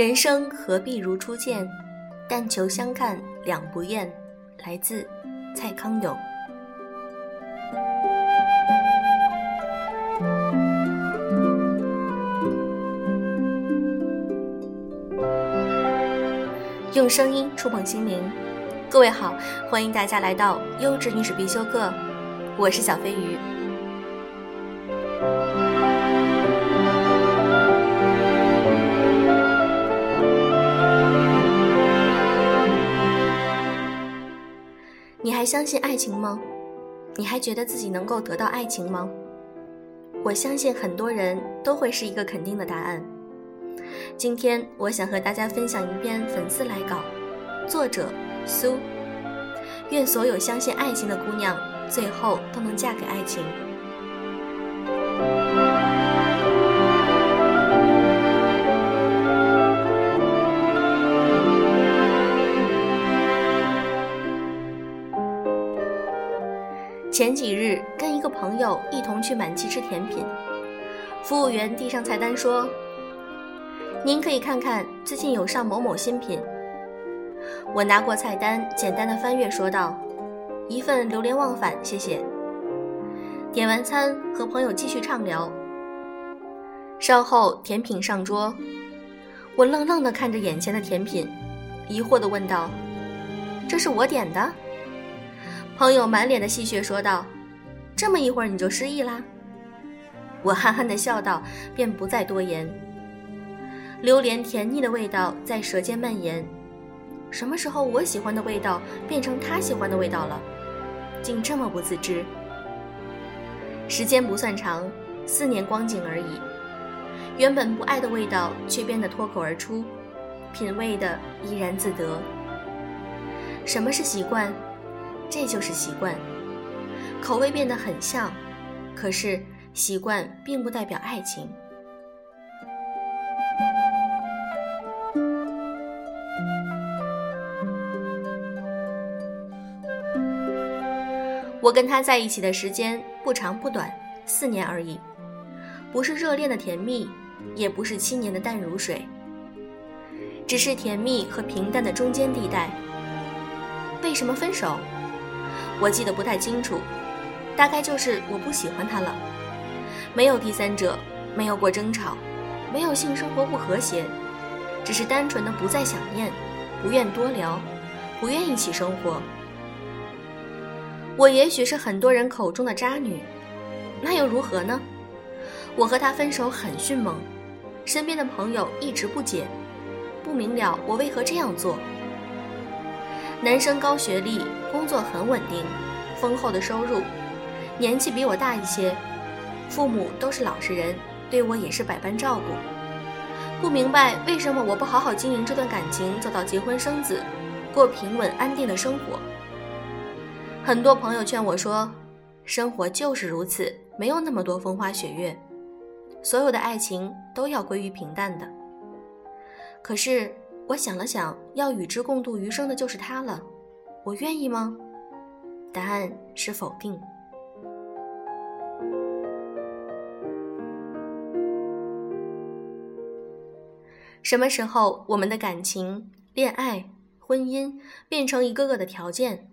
人生何必如初见，但求相看两不厌。来自蔡康永。用声音触碰心灵，各位好，欢迎大家来到优质女史必修课，我是小飞鱼。还相信爱情吗？你还觉得自己能够得到爱情吗？我相信很多人都会是一个肯定的答案。今天我想和大家分享一篇粉丝来稿，作者苏。愿所有相信爱情的姑娘，最后都能嫁给爱情。前几日跟一个朋友一同去满记吃甜品，服务员递上菜单说。您可以看看最近有上某某新品。我拿过菜单，简单的翻阅，说道：“一份流连忘返，谢谢。”点完餐，和朋友继续畅聊。稍后甜品上桌，我愣愣的看着眼前的甜品，疑惑的问道：“这是我点的？”朋友满脸的戏谑说道：“这么一会儿你就失忆啦？”我憨憨的笑道，便不再多言。榴莲甜腻的味道在舌尖蔓延，什么时候我喜欢的味道变成他喜欢的味道了？竟这么不自知。时间不算长，四年光景而已，原本不爱的味道却变得脱口而出，品味的怡然自得。什么是习惯？这就是习惯。口味变得很像，可是习惯并不代表爱情。我跟他在一起的时间不长不短，四年而已，不是热恋的甜蜜，也不是七年的淡如水，只是甜蜜和平淡的中间地带。为什么分手？我记得不太清楚，大概就是我不喜欢他了。没有第三者，没有过争吵，没有性生活不和谐，只是单纯的不再想念，不愿多聊，不愿一起生活。我也许是很多人口中的渣女，那又如何呢？我和他分手很迅猛，身边的朋友一直不解，不明了我为何这样做。男生高学历，工作很稳定，丰厚的收入，年纪比我大一些，父母都是老实人，对我也是百般照顾。不明白为什么我不好好经营这段感情，走到结婚生子，过平稳安定的生活。很多朋友劝我说：“生活就是如此，没有那么多风花雪月，所有的爱情都要归于平淡的。”可是我想了想，要与之共度余生的就是他了，我愿意吗？答案是否定。什么时候我们的感情、恋爱、婚姻变成一个个的条件？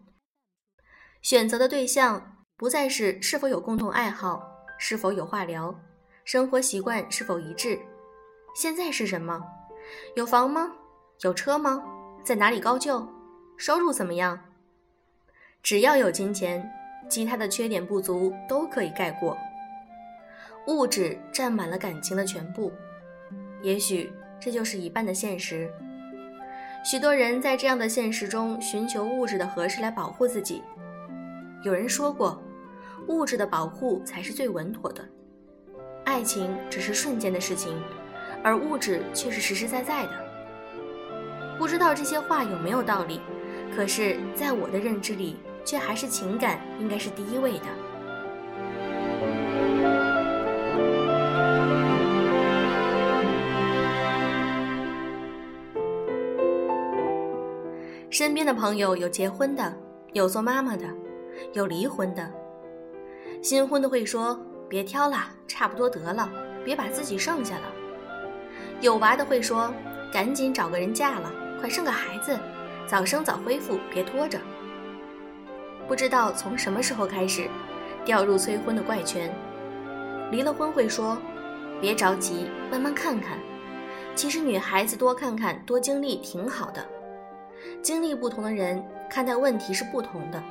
选择的对象不再是是否有共同爱好，是否有话聊，生活习惯是否一致，现在是什么？有房吗？有车吗？在哪里高就？收入怎么样？只要有金钱，其他的缺点不足都可以盖过。物质占满了感情的全部，也许这就是一半的现实。许多人在这样的现实中寻求物质的合适来保护自己。有人说过，物质的保护才是最稳妥的，爱情只是瞬间的事情，而物质却是实实在在的。不知道这些话有没有道理，可是在我的认知里，却还是情感应该是第一位的。身边的朋友有结婚的，有做妈妈的。有离婚的，新婚的会说：“别挑了，差不多得了，别把自己剩下了。”有娃的会说：“赶紧找个人嫁了，快生个孩子，早生早恢复，别拖着。不知道从什么时候开始，掉入催婚的怪圈。离了婚会说，别着急，慢慢看看。其实女孩子多看看，多经历挺好的。经历不同的人，看待问题是不同的。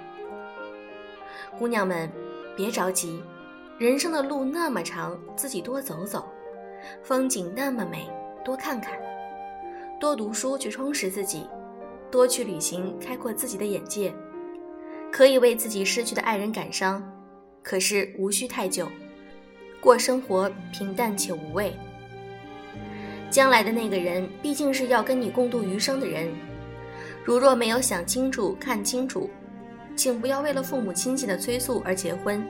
姑娘们，别着急，人生的路那么长，自己多走走；风景那么美，多看看。多读书去充实自己，多去旅行开阔自己的眼界。可以为自己失去的爱人感伤，可是无需太久，过生活平淡且无味。将来的那个人毕竟是要跟你共度余生的人，如若没有想清楚、看清楚，请不要为了父母亲戚的催促而结婚，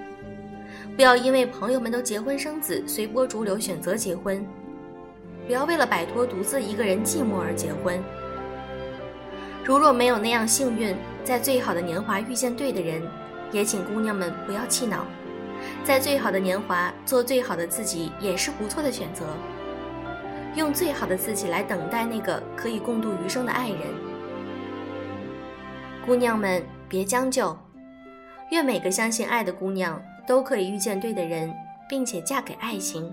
不要因为朋友们都结婚生子，随波逐流选择结婚。不要为了摆脱独自一个人寂寞而结婚。如若没有那样幸运，在最好的年华遇见对的人，也请姑娘们不要气恼，在最好的年华做最好的自己也是不错的选择。用最好的自己来等待那个可以共度余生的爱人。姑娘们别将就，愿每个相信爱的姑娘都可以遇见对的人，并且嫁给爱情。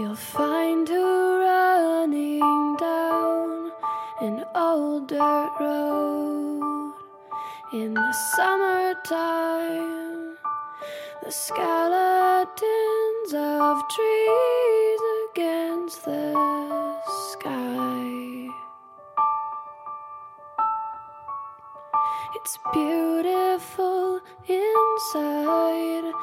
You'll find her running down an old dirt road in the summertime. The skeletons of trees against the sky. It's beautiful inside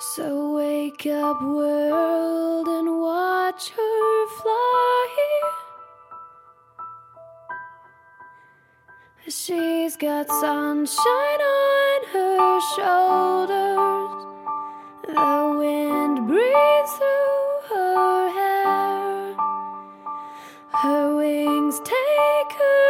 So wake up, world, and watch her fly. She's got sunshine on her shoulders. The wind breathes through her hair. Her wings take her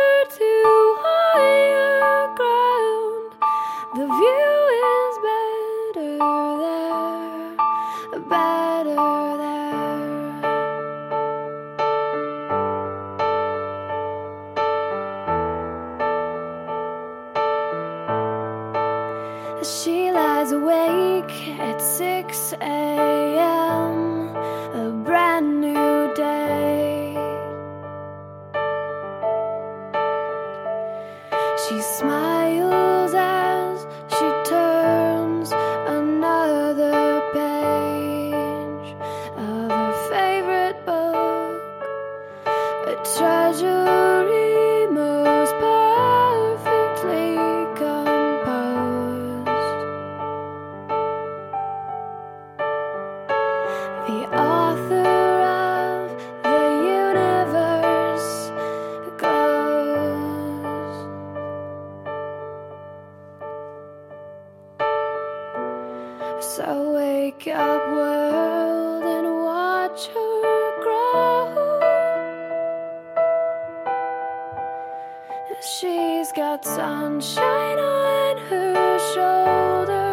She lies awake at 6 a.m. A brand new day. She smiles as she turns another page of her favorite book. A treasury So wake up, world, and watch her grow. She's got sunshine on her shoulders.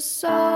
So.